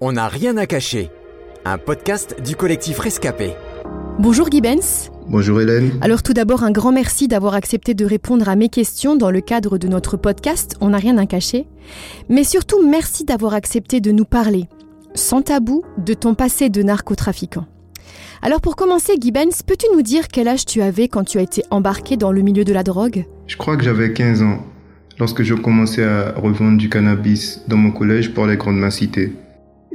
On n'a rien à cacher. Un podcast du collectif Rescapé. Bonjour Guy Benz. Bonjour Hélène. Alors tout d'abord un grand merci d'avoir accepté de répondre à mes questions dans le cadre de notre podcast On n'a rien à cacher. Mais surtout merci d'avoir accepté de nous parler, sans tabou, de ton passé de narcotrafiquant. Alors pour commencer Guy Benz, peux-tu nous dire quel âge tu avais quand tu as été embarqué dans le milieu de la drogue? Je crois que j'avais 15 ans lorsque je commençais à revendre du cannabis dans mon collège pour les grandes cités.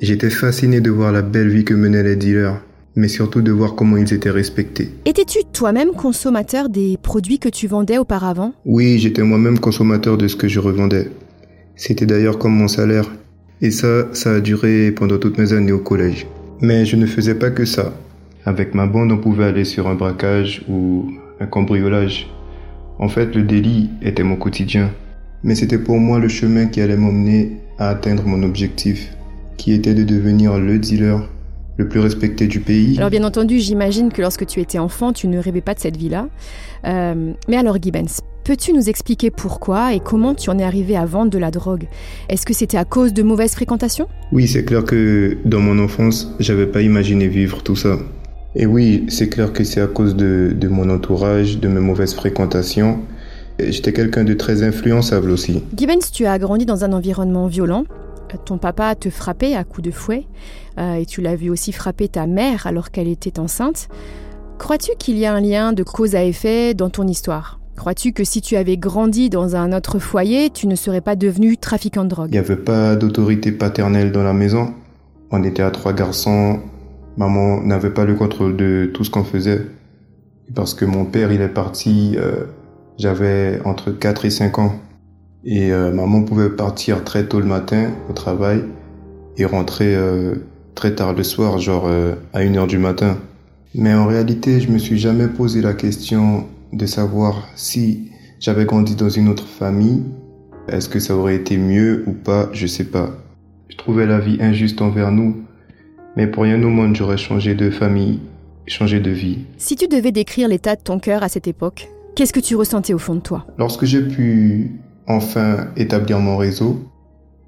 J'étais fasciné de voir la belle vie que menaient les dealers, mais surtout de voir comment ils étaient respectés. Étais-tu toi-même consommateur des produits que tu vendais auparavant? Oui, j'étais moi-même consommateur de ce que je revendais. C'était d'ailleurs comme mon salaire. Et ça, ça a duré pendant toutes mes années au collège. Mais je ne faisais pas que ça. Avec ma bande, on pouvait aller sur un braquage ou un cambriolage. En fait, le délit était mon quotidien. Mais c'était pour moi le chemin qui allait m'emmener à atteindre mon objectif qui était de devenir le dealer le plus respecté du pays. Alors bien entendu, j'imagine que lorsque tu étais enfant, tu ne rêvais pas de cette vie-là. Euh, mais alors Gibbons, peux-tu nous expliquer pourquoi et comment tu en es arrivé à vendre de la drogue? Est-ce que c'était à cause de mauvaises fréquentations? Oui, c'est clair que dans mon enfance, j'avais pas imaginé vivre tout ça. Et oui, c'est clair que c'est à cause de, de, mon entourage, de mes mauvaises fréquentations. J'étais quelqu'un de très influençable aussi. Gibbons, tu as grandi dans un environnement violent ton papa te frappait à coups de fouet euh, et tu l'as vu aussi frapper ta mère alors qu'elle était enceinte. Crois-tu qu'il y a un lien de cause à effet dans ton histoire? Crois-tu que si tu avais grandi dans un autre foyer, tu ne serais pas devenu trafiquant de drogue? Il n'y avait pas d'autorité paternelle dans la maison? On était à trois garçons. Maman n'avait pas le contrôle de tout ce qu'on faisait. Parce que mon père, il est parti, euh, j'avais entre 4 et 5 ans. Et euh, maman pouvait partir très tôt le matin au travail et rentrer euh, très tard le soir, genre euh, à 1 heure du matin. Mais en réalité, je me suis jamais posé la question de savoir si j'avais grandi dans une autre famille, est-ce que ça aurait été mieux ou pas, je sais pas. Je trouvais la vie injuste envers nous, mais pour rien au monde, j'aurais changé de famille, changé de vie. Si tu devais décrire l'état de ton cœur à cette époque, qu'est-ce que tu ressentais au fond de toi? Lorsque j'ai pu enfin établir mon réseau,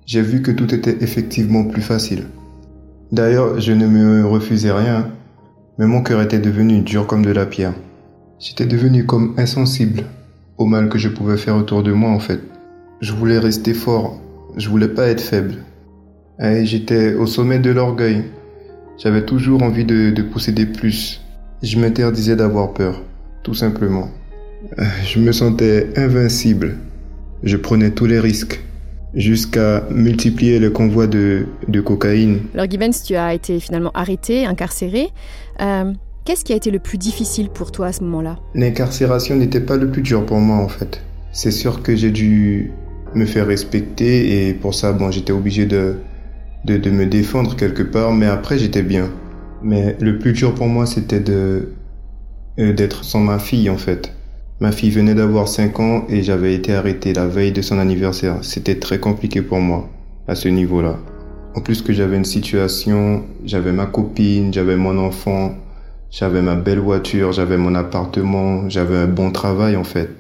j'ai vu que tout était effectivement plus facile. D'ailleurs, je ne me refusais rien, mais mon cœur était devenu dur comme de la pierre. J'étais devenu comme insensible au mal que je pouvais faire autour de moi en fait. Je voulais rester fort, je voulais pas être faible. Et j'étais au sommet de l'orgueil. J'avais toujours envie de, de posséder plus. Je m'interdisais d'avoir peur, tout simplement. Euh, je me sentais invincible. Je prenais tous les risques jusqu'à multiplier le convoi de, de cocaïne. Alors Gibbons, tu as été finalement arrêté, incarcéré. Euh, Qu'est-ce qui a été le plus difficile pour toi à ce moment-là? L'incarcération n'était pas le plus dur pour moi en fait. C'est sûr que j'ai dû me faire respecter et pour ça, bon, j'étais obligé de, de, de, me défendre quelque part, mais après j'étais bien. Mais le plus dur pour moi, c'était de euh, d'être sans ma fille en fait. Ma fille venait d'avoir 5 ans et j'avais été arrêté la veille de son anniversaire. C'était très compliqué pour moi à ce niveau-là. En plus que j'avais une situation, j'avais ma copine, j'avais mon enfant, j'avais ma belle voiture, j'avais mon appartement, j'avais un bon travail en fait.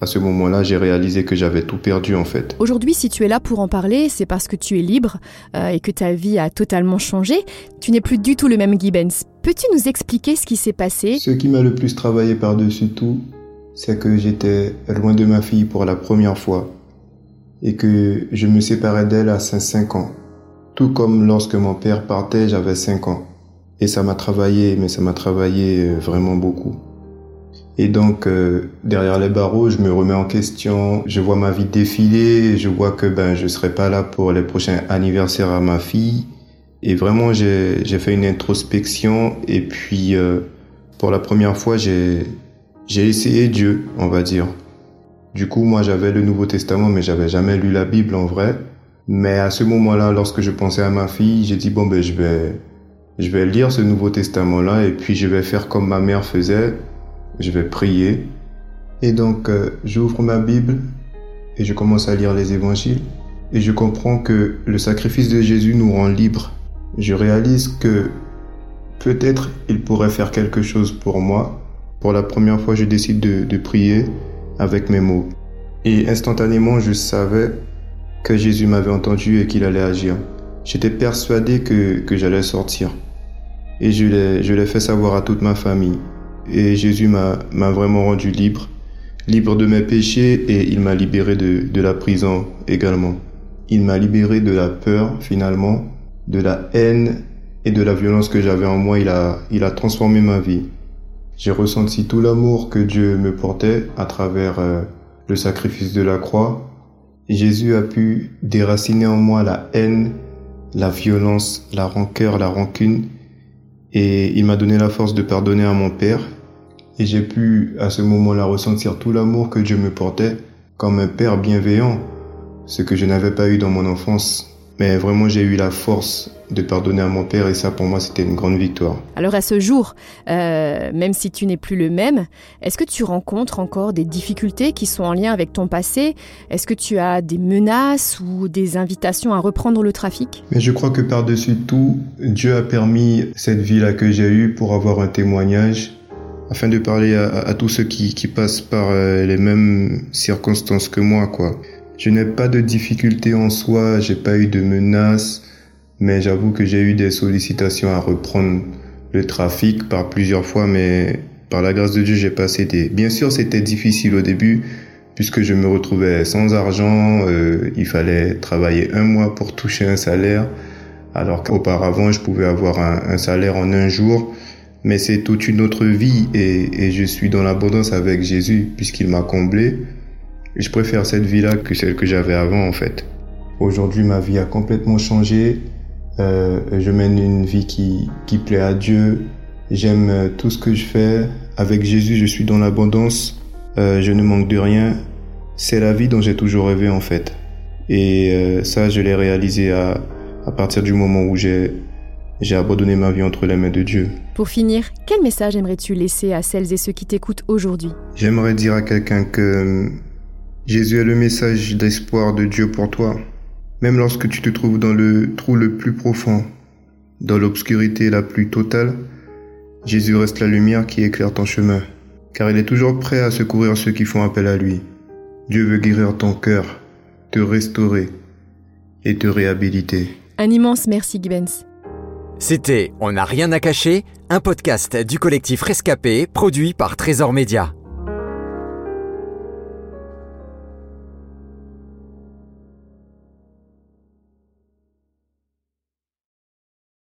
À ce moment-là, j'ai réalisé que j'avais tout perdu en fait. Aujourd'hui, si tu es là pour en parler, c'est parce que tu es libre euh, et que ta vie a totalement changé. Tu n'es plus du tout le même Gibbons. Peux-tu nous expliquer ce qui s'est passé? Ce qui m'a le plus travaillé par-dessus tout, c'est que j'étais loin de ma fille pour la première fois et que je me séparais d'elle à 5 ans. Tout comme lorsque mon père partait, j'avais 5 ans. Et ça m'a travaillé, mais ça m'a travaillé euh, vraiment beaucoup. Et donc, euh, derrière les barreaux, je me remets en question, je vois ma vie défiler, je vois que ben je serai pas là pour les prochains anniversaires à ma fille. Et vraiment, j'ai fait une introspection et puis euh, pour la première fois, j'ai j'ai essayé Dieu, on va dire. Du coup, moi, j'avais le Nouveau Testament, mais j'avais jamais lu la Bible en vrai. Mais à ce moment-là, lorsque je pensais à ma fille, j'ai dit bon ben je vais, je vais lire ce Nouveau Testament-là et puis je vais faire comme ma mère faisait. Je vais prier. Et donc, euh, j'ouvre ma Bible et je commence à lire les Évangiles et je comprends que le sacrifice de Jésus nous rend libres. Je réalise que peut-être il pourrait faire quelque chose pour moi pour la première fois, je décide de, prier avec mes mots. Et instantanément, je savais que Jésus m'avait entendu et qu'il allait agir. J'étais persuadé que, que j'allais sortir. Et je l'ai, je l'ai fait savoir à toute ma famille. Et Jésus m'a, m'a vraiment rendu libre, libre de mes péchés et il m'a libéré de, de la prison également. Il m'a libéré de la peur finalement, de la haine et de la violence que j'avais en moi. Il a, il a transformé ma vie. J'ai ressenti tout l'amour que Dieu me portait à travers euh, le sacrifice de la croix. Jésus a pu déraciner en moi la haine, la violence, la rancœur, la rancune. Et il m'a donné la force de pardonner à mon Père. Et j'ai pu à ce moment-là ressentir tout l'amour que Dieu me portait comme un Père bienveillant, ce que je n'avais pas eu dans mon enfance. Mais vraiment, j'ai eu la force de pardonner à mon père et ça, pour moi, c'était une grande victoire. Alors à ce jour, euh, même si tu n'es plus le même, est-ce que tu rencontres encore des difficultés qui sont en lien avec ton passé? Est-ce que tu as des menaces ou des invitations à reprendre le trafic? Mais je crois que par-dessus tout, Dieu a permis cette vie-là que j'ai eue pour avoir un témoignage afin de parler à, à tous ceux qui, qui passent par euh, les mêmes circonstances que moi, quoi. Je n'ai pas de difficultés en soi, j'ai pas eu de menaces, mais j'avoue que j'ai eu des sollicitations à reprendre le trafic par plusieurs fois, mais par la grâce de Dieu, j'ai passé des... Bien sûr, c'était difficile au début, puisque je me retrouvais sans argent, euh, il fallait travailler un mois pour toucher un salaire, alors qu'auparavant, je pouvais avoir un, un, salaire en un jour, mais c'est toute une autre vie, et, et je suis dans l'abondance avec Jésus, puisqu'il m'a comblé. Je préfère cette vie-là que celle que j'avais avant en fait. Aujourd'hui, ma vie a complètement changé. Euh, je mène une vie qui, qui plaît à Dieu. J'aime euh, tout ce que je fais. Avec Jésus, je suis dans l'abondance. Euh, je ne manque de rien. C'est la vie dont j'ai toujours rêvé en fait. Et euh, ça, je l'ai réalisé à, à partir du moment où j'ai j'ai abandonné ma vie entre les mains de Dieu. Pour finir, quel message aimerais-tu laisser à celles et ceux qui t'écoutent aujourd'hui? J'aimerais dire à quelqu'un que Jésus est le message d'espoir de Dieu pour toi. Même lorsque tu te trouves dans le trou le plus profond, dans l'obscurité la plus totale, Jésus reste la lumière qui éclaire ton chemin, car il est toujours prêt à secourir ceux qui font appel à lui. Dieu veut guérir ton cœur, te restaurer et te réhabiliter. Un immense merci, Gibens. C'était On n'a rien à cacher, un podcast du collectif Rescapé produit par Trésor Média.